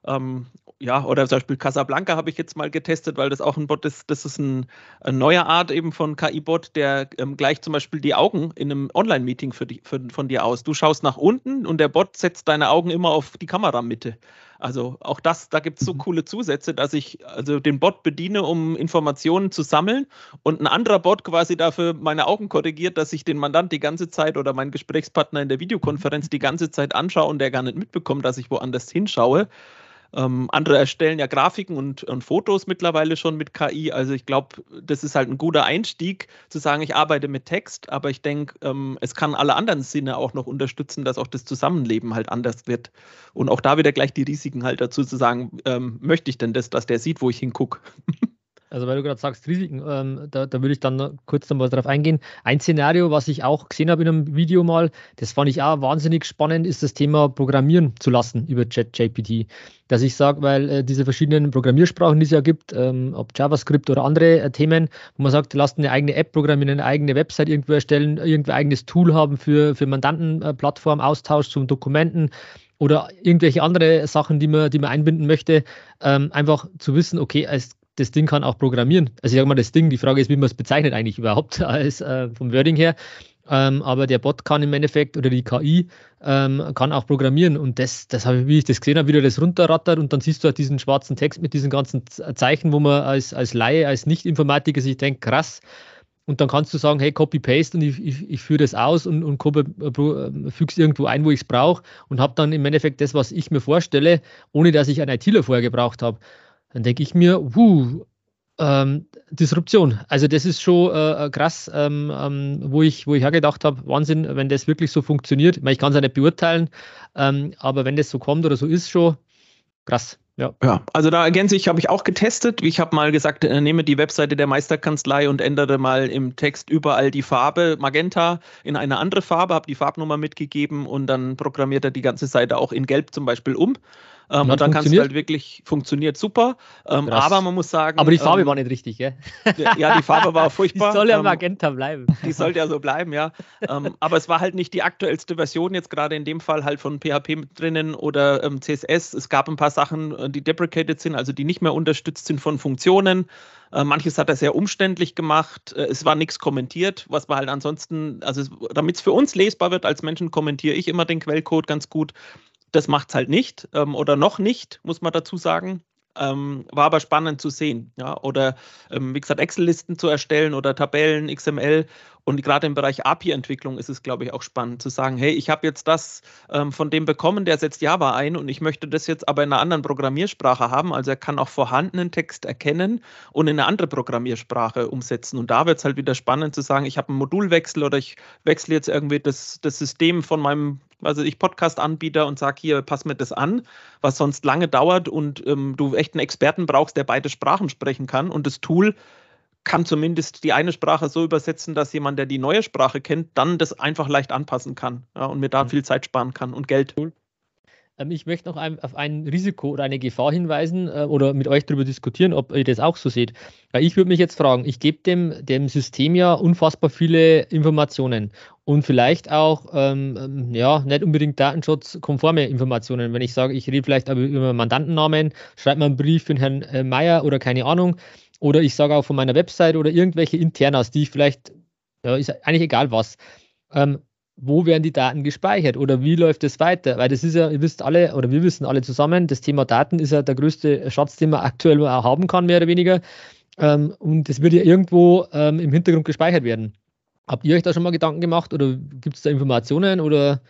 Ähm, ja, oder zum Beispiel Casablanca habe ich jetzt mal getestet, weil das auch ein Bot ist, das ist ein, eine neue Art eben von KI-Bot, der ähm, gleicht zum Beispiel die Augen in einem Online-Meeting für, für, von dir aus. Du schaust nach unten und der Bot setzt deine Augen immer auf die Kameramitte. Also auch das, da gibt es so mhm. coole Zusätze, dass ich also den Bot bediene, um Informationen zu sammeln und ein anderer Bot quasi dafür meine Augen korrigiert, dass ich den Mandant die ganze Zeit oder meinen Gesprächspartner in der Videokonferenz die ganze Zeit anschaue und der gar nicht mitbekommt, dass ich woanders hinschaue. Ähm, andere erstellen ja Grafiken und, und, Fotos mittlerweile schon mit KI. Also ich glaube, das ist halt ein guter Einstieg, zu sagen, ich arbeite mit Text, aber ich denke, ähm, es kann alle anderen Sinne auch noch unterstützen, dass auch das Zusammenleben halt anders wird. Und auch da wieder gleich die Risiken halt dazu zu sagen, ähm, möchte ich denn das, dass der sieht, wo ich hingucke? Also weil du gerade sagst Risiken, ähm, da, da würde ich dann kurz nochmal drauf eingehen. Ein Szenario, was ich auch gesehen habe in einem Video mal, das fand ich auch wahnsinnig spannend, ist das Thema Programmieren zu lassen über ChatJPT. Dass ich sage, weil äh, diese verschiedenen Programmiersprachen, die es ja gibt, ähm, ob JavaScript oder andere äh, Themen, wo man sagt, lasst eine eigene App programmieren, eine eigene Website irgendwo erstellen, irgendein eigenes Tool haben für, für Mandantenplattform, äh, Austausch zum Dokumenten, oder irgendwelche andere Sachen, die man, die man einbinden möchte, ähm, einfach zu wissen, okay, als das Ding kann auch programmieren. Also ich sage mal, das Ding, die Frage ist, wie man es bezeichnet eigentlich überhaupt als äh, vom Wording her. Ähm, aber der Bot kann im Endeffekt oder die KI ähm, kann auch programmieren. Und das, das habe ich, wie ich das gesehen habe, wie der das runterrattert. Und dann siehst du halt diesen schwarzen Text mit diesen ganzen Zeichen, wo man als, als Laie, als Nicht-Informatiker sich denkt, krass, und dann kannst du sagen, hey, Copy-Paste und ich, ich, ich führe das aus und, und äh, füge es irgendwo ein, wo ich es brauche und habe dann im Endeffekt das, was ich mir vorstelle, ohne dass ich einen ITler vorher gebraucht habe dann denke ich mir, wuh, ähm, Disruption. Also das ist schon äh, äh krass, ähm, ähm, wo ich, wo ich hergedacht habe, Wahnsinn, wenn das wirklich so funktioniert. Ich, meine, ich kann es ja nicht beurteilen, ähm, aber wenn das so kommt oder so ist, schon krass. Ja. ja, also da ergänze ich, habe ich auch getestet. Ich habe mal gesagt, äh, nehme die Webseite der Meisterkanzlei und ändere mal im Text überall die Farbe Magenta in eine andere Farbe, habe die Farbnummer mitgegeben und dann programmiert er die ganze Seite auch in Gelb zum Beispiel um. Ähm, und dann kannst du halt wirklich, funktioniert super. Ähm, aber man muss sagen. Aber die Farbe ähm, war nicht richtig, gell? Ja, die Farbe war furchtbar. Die soll ja ähm, Magenta bleiben. Die soll ja so bleiben, ja. Ähm, aber es war halt nicht die aktuellste Version, jetzt gerade in dem Fall halt von PHP mit drinnen oder ähm, CSS. Es gab ein paar Sachen, äh, die deprecated sind, also die nicht mehr unterstützt sind von Funktionen. Äh, manches hat er sehr umständlich gemacht. Äh, es war nichts kommentiert, was man halt ansonsten, also damit es für uns lesbar wird als Menschen, kommentiere ich immer den Quellcode ganz gut. Das macht es halt nicht ähm, oder noch nicht, muss man dazu sagen. Ähm, war aber spannend zu sehen. Ja? Oder ähm, wie gesagt, Excel-Listen zu erstellen oder Tabellen, XML. Und gerade im Bereich API-Entwicklung ist es, glaube ich, auch spannend zu sagen, hey, ich habe jetzt das ähm, von dem bekommen, der setzt Java ein und ich möchte das jetzt aber in einer anderen Programmiersprache haben. Also er kann auch vorhandenen Text erkennen und in eine andere Programmiersprache umsetzen. Und da wird es halt wieder spannend zu sagen, ich habe einen Modulwechsel oder ich wechsle jetzt irgendwie das, das System von meinem also ich Podcast-Anbieter und sage hier, pass mir das an, was sonst lange dauert und ähm, du echt einen Experten brauchst, der beide Sprachen sprechen kann. Und das Tool kann zumindest die eine Sprache so übersetzen, dass jemand, der die neue Sprache kennt, dann das einfach leicht anpassen kann ja, und mir da mhm. viel Zeit sparen kann und Geld. Cool. Ähm, ich möchte noch auf ein Risiko oder eine Gefahr hinweisen äh, oder mit euch darüber diskutieren, ob ihr das auch so seht. Weil ich würde mich jetzt fragen, ich gebe dem, dem System ja unfassbar viele Informationen und vielleicht auch ähm, ähm, ja, nicht unbedingt datenschutzkonforme Informationen. Wenn ich sage, ich rede vielleicht über Mandantennamen, schreibe mal einen Brief für Herrn äh, Meier oder keine Ahnung, oder ich sage auch von meiner Website oder irgendwelche Internas, die ich vielleicht, ja, ist eigentlich egal was. Ähm, wo werden die Daten gespeichert oder wie läuft es weiter? Weil das ist ja, ihr wisst alle oder wir wissen alle zusammen, das Thema Daten ist ja der größte Schatz, den man aktuell auch haben kann, mehr oder weniger. Ähm, und das wird ja irgendwo ähm, im Hintergrund gespeichert werden. Habt ihr euch da schon mal Gedanken gemacht oder gibt es da Informationen oder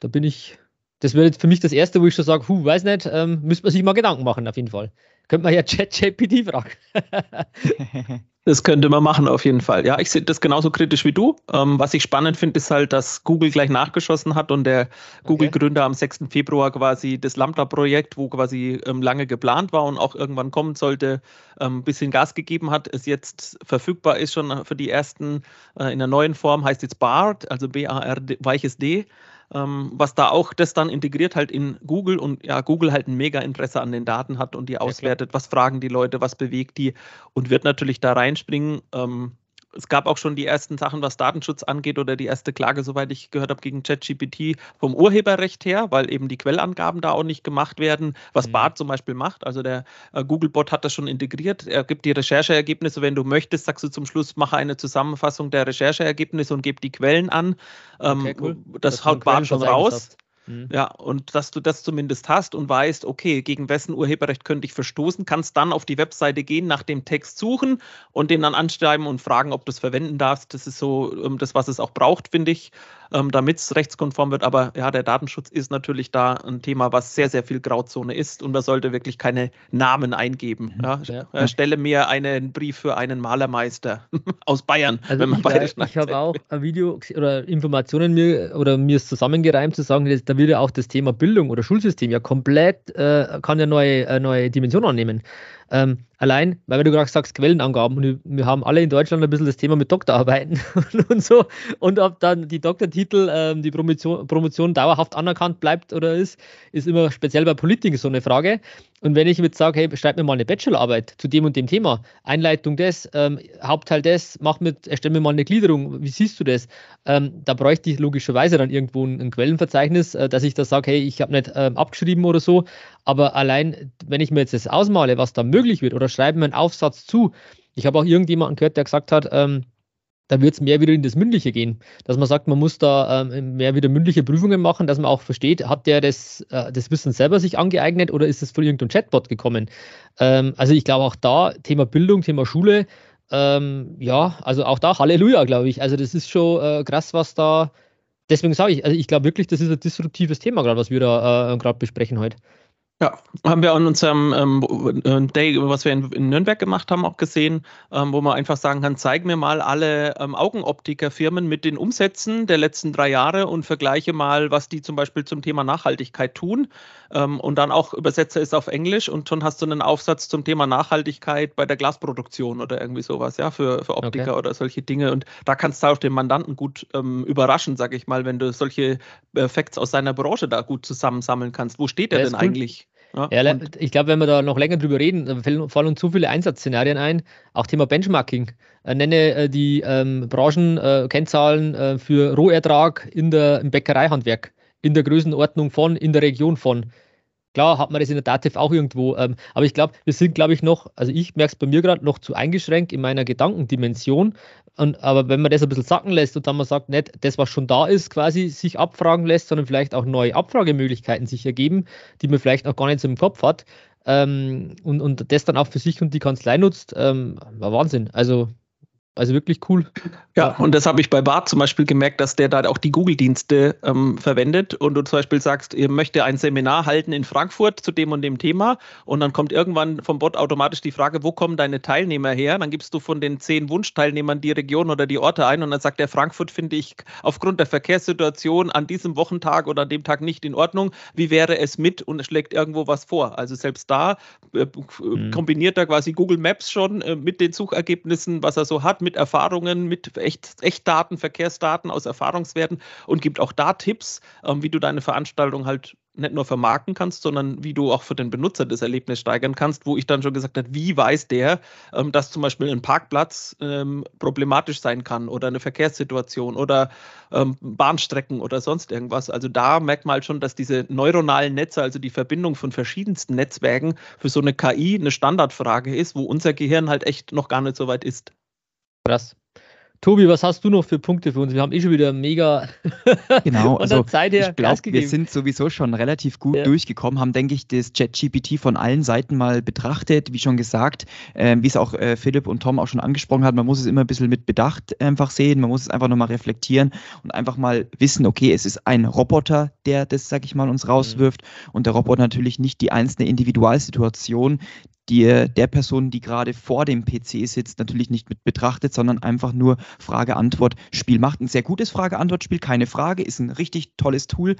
da bin ich, das wäre für mich das Erste, wo ich schon sage, hu, weiß nicht, ähm, müsste man sich mal Gedanken machen auf jeden Fall. Könnte man ja ChatGPT fragen. Das könnte man machen, auf jeden Fall. Ja, ich sehe das genauso kritisch wie du. Ähm, was ich spannend finde, ist halt, dass Google gleich nachgeschossen hat und der Google-Gründer am 6. Februar quasi das Lambda-Projekt, wo quasi ähm, lange geplant war und auch irgendwann kommen sollte, ein ähm, bisschen Gas gegeben hat, es jetzt verfügbar ist schon für die ersten äh, in der neuen Form, heißt jetzt BART, also B-A-R, weiches D ähm, was da auch das dann integriert halt in Google und ja, Google halt ein mega Interesse an den Daten hat und die auswertet, ja, was fragen die Leute, was bewegt die und wird natürlich da reinspringen. Ähm, es gab auch schon die ersten Sachen, was Datenschutz angeht oder die erste Klage, soweit ich gehört habe, gegen ChatGPT vom Urheberrecht her, weil eben die Quellangaben da auch nicht gemacht werden, was mhm. BART zum Beispiel macht. Also der äh, Googlebot hat das schon integriert. Er gibt die Rechercheergebnisse, wenn du möchtest, sagst du zum Schluss, mache eine Zusammenfassung der Rechercheergebnisse und gebe die Quellen an. Ähm, okay, cool. Das, das haut BART schon raus. Mhm. Ja, und dass du das zumindest hast und weißt, okay, gegen wessen Urheberrecht könnte ich verstoßen, kannst dann auf die Webseite gehen, nach dem Text suchen und den dann anschreiben und fragen, ob du es verwenden darfst. Das ist so ähm, das, was es auch braucht, finde ich ähm, damit es rechtskonform wird. Aber ja, der Datenschutz ist natürlich da ein Thema, was sehr, sehr viel Grauzone ist und man sollte wirklich keine Namen eingeben. Mhm. Ja. Ja. Äh, stelle mir einen Brief für einen Malermeister aus Bayern, also wenn man ich, bayerisch Ich habe auch ein Video oder Informationen mir oder mir ist zusammengereimt zu sagen, da würde auch das Thema Bildung oder Schulsystem ja komplett, äh, kann ja neue, äh, neue Dimension annehmen. Ähm, allein, weil du gerade sagst, Quellenangaben, und wir haben alle in Deutschland ein bisschen das Thema mit Doktorarbeiten und so. Und ob dann die Doktortitel, ähm, die Promotion, Promotion dauerhaft anerkannt bleibt oder ist, ist immer speziell bei Politikern so eine Frage. Und wenn ich jetzt sage, hey, schreib mir mal eine Bachelorarbeit zu dem und dem Thema, Einleitung des, ähm, Hauptteil des, mach mit, erstell mir mal eine Gliederung, wie siehst du das? Ähm, da bräuchte ich logischerweise dann irgendwo ein, ein Quellenverzeichnis, äh, dass ich da sage, hey, ich habe nicht ähm, abgeschrieben oder so, aber allein, wenn ich mir jetzt das ausmale, was da möglich wird, oder schreibe mir einen Aufsatz zu, ich habe auch irgendjemanden gehört, der gesagt hat, ähm, da wird es mehr wieder in das Mündliche gehen. Dass man sagt, man muss da ähm, mehr wieder mündliche Prüfungen machen, dass man auch versteht, hat der das, äh, das Wissen selber sich angeeignet oder ist es von irgendeinem Chatbot gekommen? Ähm, also ich glaube auch da, Thema Bildung, Thema Schule, ähm, ja, also auch da Halleluja, glaube ich. Also das ist schon äh, krass, was da, deswegen sage ich, also ich glaube wirklich, das ist ein disruptives Thema gerade, was wir da äh, gerade besprechen heute. Ja, haben wir an unserem ähm, äh, Day, was wir in, in, Nürnberg gemacht haben, auch gesehen, ähm, wo man einfach sagen kann, zeig mir mal alle ähm, Augenoptikerfirmen mit den Umsätzen der letzten drei Jahre und vergleiche mal, was die zum Beispiel zum Thema Nachhaltigkeit tun. Ähm, und dann auch übersetze es auf Englisch und schon hast du einen Aufsatz zum Thema Nachhaltigkeit bei der Glasproduktion oder irgendwie sowas, ja, für, für Optiker okay. oder solche Dinge. Und da kannst du auch den Mandanten gut ähm, überraschen, sag ich mal, wenn du solche äh, Facts aus seiner Branche da gut zusammensammeln kannst. Wo steht der denn eigentlich? Ja, ja ich glaube, wenn wir da noch länger drüber reden, fallen uns zu viele Einsatzszenarien ein. Auch Thema Benchmarking. Äh, nenne äh, die ähm, Branchenkennzahlen äh, für Rohertrag in der, im Bäckereihandwerk in der Größenordnung von, in der Region von. Klar hat man das in der Dativ auch irgendwo, ähm, aber ich glaube, wir sind, glaube ich, noch, also ich merke es bei mir gerade noch zu eingeschränkt in meiner Gedankendimension. Und, aber wenn man das ein bisschen sacken lässt und dann man sagt, nicht das, was schon da ist, quasi sich abfragen lässt, sondern vielleicht auch neue Abfragemöglichkeiten sich ergeben, die man vielleicht noch gar nicht so im Kopf hat, ähm, und, und das dann auch für sich und die Kanzlei nutzt, ähm, war Wahnsinn. Also also wirklich cool. Ja, und das habe ich bei Bart zum Beispiel gemerkt, dass der da auch die Google-Dienste ähm, verwendet und du zum Beispiel sagst, ihr möchte ein Seminar halten in Frankfurt zu dem und dem Thema und dann kommt irgendwann vom Bot automatisch die Frage, wo kommen deine Teilnehmer her? Dann gibst du von den zehn Wunschteilnehmern die Region oder die Orte ein und dann sagt der Frankfurt, finde ich aufgrund der Verkehrssituation an diesem Wochentag oder an dem Tag nicht in Ordnung. Wie wäre es mit und schlägt irgendwo was vor? Also selbst da äh, mhm. kombiniert er quasi Google Maps schon äh, mit den Suchergebnissen, was er so hat mit Erfahrungen, mit Echt, Echtdaten, Verkehrsdaten aus Erfahrungswerten und gibt auch da Tipps, ähm, wie du deine Veranstaltung halt nicht nur vermarkten kannst, sondern wie du auch für den Benutzer das Erlebnis steigern kannst, wo ich dann schon gesagt habe, wie weiß der, ähm, dass zum Beispiel ein Parkplatz ähm, problematisch sein kann oder eine Verkehrssituation oder ähm, Bahnstrecken oder sonst irgendwas. Also da merkt man halt schon, dass diese neuronalen Netze, also die Verbindung von verschiedensten Netzwerken für so eine KI eine Standardfrage ist, wo unser Gehirn halt echt noch gar nicht so weit ist. Krass. Tobi, was hast du noch für Punkte für uns? Wir haben eh schon wieder mega genau, also Zeit her ich glaube, wir sind sowieso schon relativ gut ja. durchgekommen, haben, denke ich, das ChatGPT von allen Seiten mal betrachtet, wie schon gesagt, äh, wie es auch äh, Philipp und Tom auch schon angesprochen haben, man muss es immer ein bisschen mit Bedacht einfach sehen, man muss es einfach nochmal reflektieren und einfach mal wissen, okay, es ist ein Roboter, der das, sag ich mal, uns rauswirft mhm. und der Roboter natürlich nicht die einzelne Individualsituation, die, der Person, die gerade vor dem PC sitzt, natürlich nicht mit betrachtet, sondern einfach nur Frage-Antwort-Spiel macht. Ein sehr gutes Frage-Antwort-Spiel, keine Frage, ist ein richtig tolles Tool,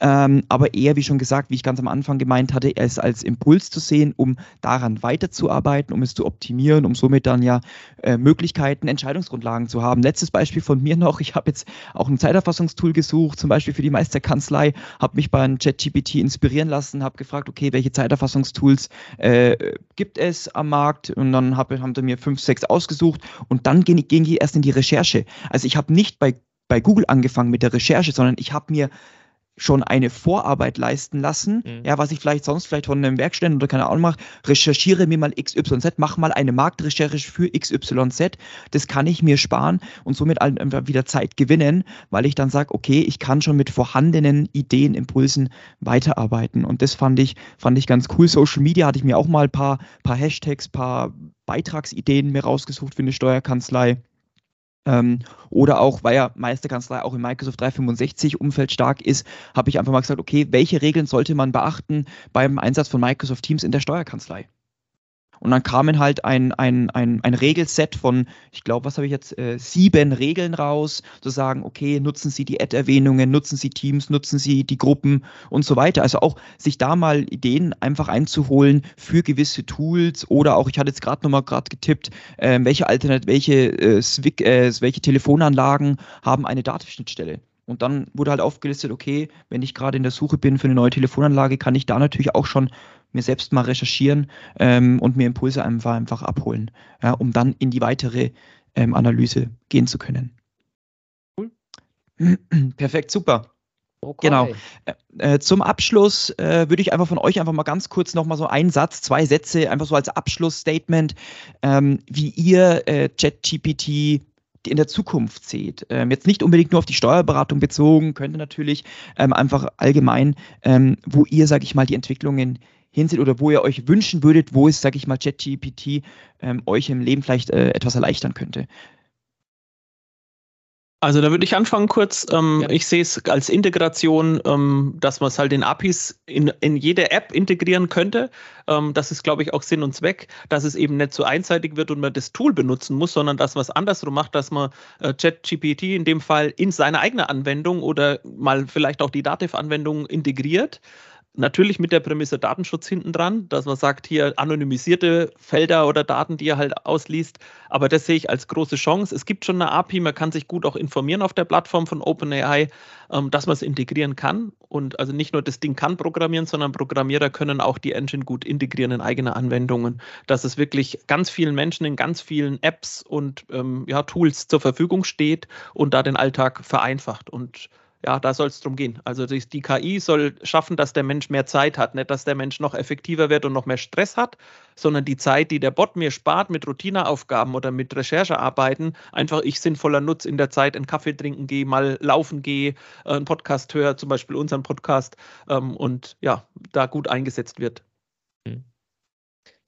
ähm, aber eher, wie schon gesagt, wie ich ganz am Anfang gemeint hatte, es als Impuls zu sehen, um daran weiterzuarbeiten, um es zu optimieren, um somit dann ja äh, Möglichkeiten, Entscheidungsgrundlagen zu haben. Letztes Beispiel von mir noch, ich habe jetzt auch ein Zeiterfassungstool gesucht, zum Beispiel für die Meisterkanzlei, habe mich bei einem ChatGPT inspirieren lassen, habe gefragt, okay, welche Zeiterfassungstools äh, gibt es am Markt und dann hab, haben sie mir fünf, sechs ausgesucht und dann ging, ging ich erst in die Recherche. Also ich habe nicht bei, bei Google angefangen mit der Recherche, sondern ich habe mir schon eine Vorarbeit leisten lassen, mhm. ja, was ich vielleicht sonst vielleicht von einem Werkstätten oder keine Ahnung mache, recherchiere mir mal XYZ, mach mal eine Marktrecherche für XYZ, das kann ich mir sparen und somit einfach wieder Zeit gewinnen, weil ich dann sage, okay, ich kann schon mit vorhandenen Ideen, Impulsen weiterarbeiten und das fand ich, fand ich ganz cool. Social Media hatte ich mir auch mal ein paar, paar Hashtags, paar Beitragsideen mir rausgesucht für eine Steuerkanzlei ähm, oder auch, weil ja Meisterkanzlei auch im Microsoft 365 Umfeld stark ist, habe ich einfach mal gesagt, okay, welche Regeln sollte man beachten beim Einsatz von Microsoft Teams in der Steuerkanzlei? Und dann kamen halt ein, ein, ein, ein Regelset von, ich glaube, was habe ich jetzt, äh, sieben Regeln raus, zu sagen, okay, nutzen Sie die Ad-Erwähnungen, nutzen Sie Teams, nutzen Sie die Gruppen und so weiter. Also auch sich da mal Ideen einfach einzuholen für gewisse Tools oder auch, ich hatte jetzt gerade nochmal gerade getippt, äh, welche Alternat welche, äh, Swig, äh, welche Telefonanlagen haben eine Datenschnittstelle. Und dann wurde halt aufgelistet, okay, wenn ich gerade in der Suche bin für eine neue Telefonanlage, kann ich da natürlich auch schon mir selbst mal recherchieren ähm, und mir Impulse einfach, einfach abholen, ja, um dann in die weitere ähm, Analyse gehen zu können. Cool. Perfekt, super. Okay. Genau. Äh, äh, zum Abschluss äh, würde ich einfach von euch einfach mal ganz kurz nochmal so einen Satz, zwei Sätze, einfach so als Abschlussstatement, ähm, wie ihr äh, ChatGPT in der Zukunft seht. Ähm, jetzt nicht unbedingt nur auf die Steuerberatung bezogen, könnte natürlich ähm, einfach allgemein, ähm, wo ihr, sage ich mal, die Entwicklungen hinseht oder wo ihr euch wünschen würdet, wo es, sage ich mal, ChatGPT ähm, euch im Leben vielleicht äh, etwas erleichtern könnte. Also da würde ich anfangen kurz. Ähm, ja. Ich sehe es als Integration, ähm, dass man es halt in APIs in, in jede App integrieren könnte. Ähm, das ist, glaube ich, auch Sinn und Zweck, dass es eben nicht so einseitig wird und man das Tool benutzen muss, sondern dass man es andersrum macht, dass man äh, ChatGPT in dem Fall in seine eigene Anwendung oder mal vielleicht auch die Dativ-Anwendung integriert Natürlich mit der Prämisse Datenschutz hinten dran, dass man sagt, hier anonymisierte Felder oder Daten, die er halt ausliest. Aber das sehe ich als große Chance. Es gibt schon eine API, man kann sich gut auch informieren auf der Plattform von OpenAI, ähm, dass man es integrieren kann. Und also nicht nur das Ding kann programmieren, sondern Programmierer können auch die Engine gut integrieren in eigene Anwendungen. Dass es wirklich ganz vielen Menschen in ganz vielen Apps und ähm, ja, Tools zur Verfügung steht und da den Alltag vereinfacht. Und ja, da soll es drum gehen. Also die, die, KI soll schaffen, dass der Mensch mehr Zeit hat, nicht dass der Mensch noch effektiver wird und noch mehr Stress hat, sondern die Zeit, die der Bot mir spart mit Routineaufgaben oder mit Recherchearbeiten, einfach ich sinnvoller nutze in der Zeit, einen Kaffee trinken gehe, mal laufen gehe, äh, einen Podcast höre, zum Beispiel unseren Podcast ähm, und ja, da gut eingesetzt wird.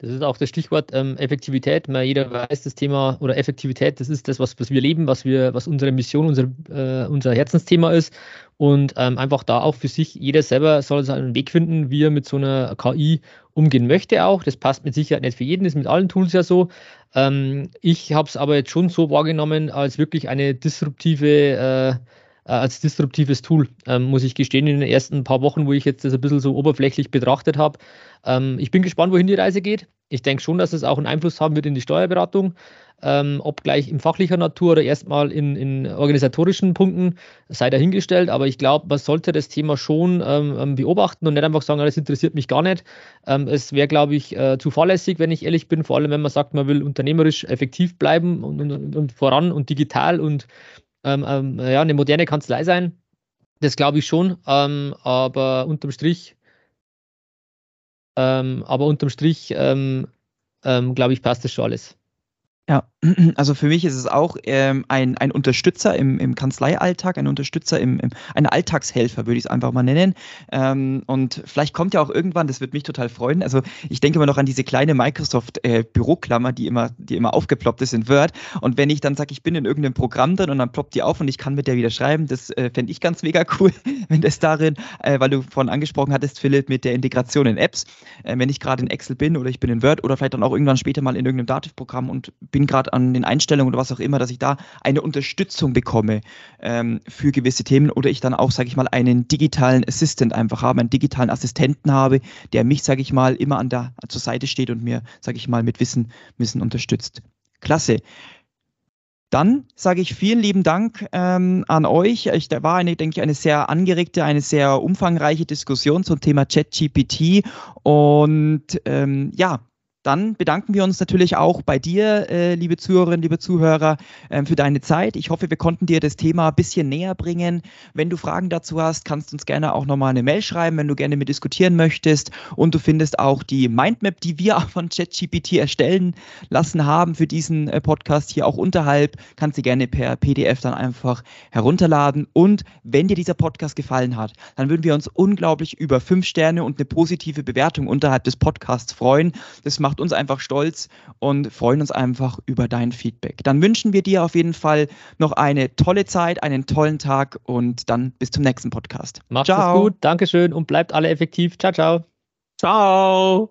Das ist auch das Stichwort ähm, Effektivität. Man, jeder weiß, das Thema oder Effektivität, das ist das, was, was wir leben, was wir, was unsere Mission, unser, äh, unser Herzensthema ist. Und ähm, einfach da auch für sich, jeder selber soll seinen Weg finden, wie er mit so einer KI umgehen möchte auch. Das passt mit Sicherheit nicht für jeden, ist mit allen Tools ja so. Ähm, ich habe es aber jetzt schon so wahrgenommen, als wirklich eine disruptive äh, als disruptives Tool, ähm, muss ich gestehen, in den ersten paar Wochen, wo ich jetzt das ein bisschen so oberflächlich betrachtet habe. Ähm, ich bin gespannt, wohin die Reise geht. Ich denke schon, dass es auch einen Einfluss haben wird in die Steuerberatung, ähm, ob gleich in fachlicher Natur oder erstmal in, in organisatorischen Punkten, sei dahingestellt. Aber ich glaube, man sollte das Thema schon ähm, ähm, beobachten und nicht einfach sagen, das interessiert mich gar nicht. Ähm, es wäre, glaube ich, äh, zu fahrlässig, wenn ich ehrlich bin, vor allem wenn man sagt, man will unternehmerisch effektiv bleiben und, und, und voran und digital und ähm, ähm, ja, eine moderne Kanzlei sein. Das glaube ich schon. Ähm, aber unterm Strich, ähm, aber unterm Strich, ähm, glaube ich, passt das schon alles. Ja, also für mich ist es auch ähm, ein, ein Unterstützer im, im Kanzleialltag, ein Unterstützer im, im ein Alltagshelfer, würde ich es einfach mal nennen. Ähm, und vielleicht kommt ja auch irgendwann, das wird mich total freuen. Also ich denke immer noch an diese kleine Microsoft-Büroklammer, äh, die immer, die immer aufgeploppt ist in Word. Und wenn ich dann sage, ich bin in irgendeinem Programm drin und dann ploppt die auf und ich kann mit der wieder schreiben, das äh, fände ich ganz mega cool, wenn das darin, äh, weil du vorhin angesprochen hattest, Philipp, mit der Integration in Apps, äh, wenn ich gerade in Excel bin oder ich bin in Word oder vielleicht dann auch irgendwann später mal in irgendeinem Dativ-Programm und bin gerade an den Einstellungen oder was auch immer, dass ich da eine Unterstützung bekomme ähm, für gewisse Themen oder ich dann auch, sage ich mal, einen digitalen Assistant einfach habe, einen digitalen Assistenten habe, der mich, sage ich mal, immer an der zur Seite steht und mir, sage ich mal, mit Wissen, Wissen unterstützt. Klasse. Dann sage ich vielen lieben Dank ähm, an euch. Ich, da war eine, denke ich, eine sehr angeregte, eine sehr umfangreiche Diskussion zum Thema ChatGPT. Und ähm, ja, dann bedanken wir uns natürlich auch bei dir, äh, liebe Zuhörerinnen, liebe Zuhörer, äh, für deine Zeit. Ich hoffe, wir konnten dir das Thema ein bisschen näher bringen. Wenn du Fragen dazu hast, kannst du uns gerne auch nochmal eine Mail schreiben, wenn du gerne mit diskutieren möchtest. Und du findest auch die Mindmap, die wir von ChatGPT erstellen lassen haben für diesen äh, Podcast hier auch unterhalb. Kannst du gerne per PDF dann einfach herunterladen. Und wenn dir dieser Podcast gefallen hat, dann würden wir uns unglaublich über fünf Sterne und eine positive Bewertung unterhalb des Podcasts freuen. Das macht macht uns einfach stolz und freuen uns einfach über dein Feedback. Dann wünschen wir dir auf jeden Fall noch eine tolle Zeit, einen tollen Tag und dann bis zum nächsten Podcast. Macht's ciao. gut, Dankeschön und bleibt alle effektiv. Ciao, ciao. Ciao.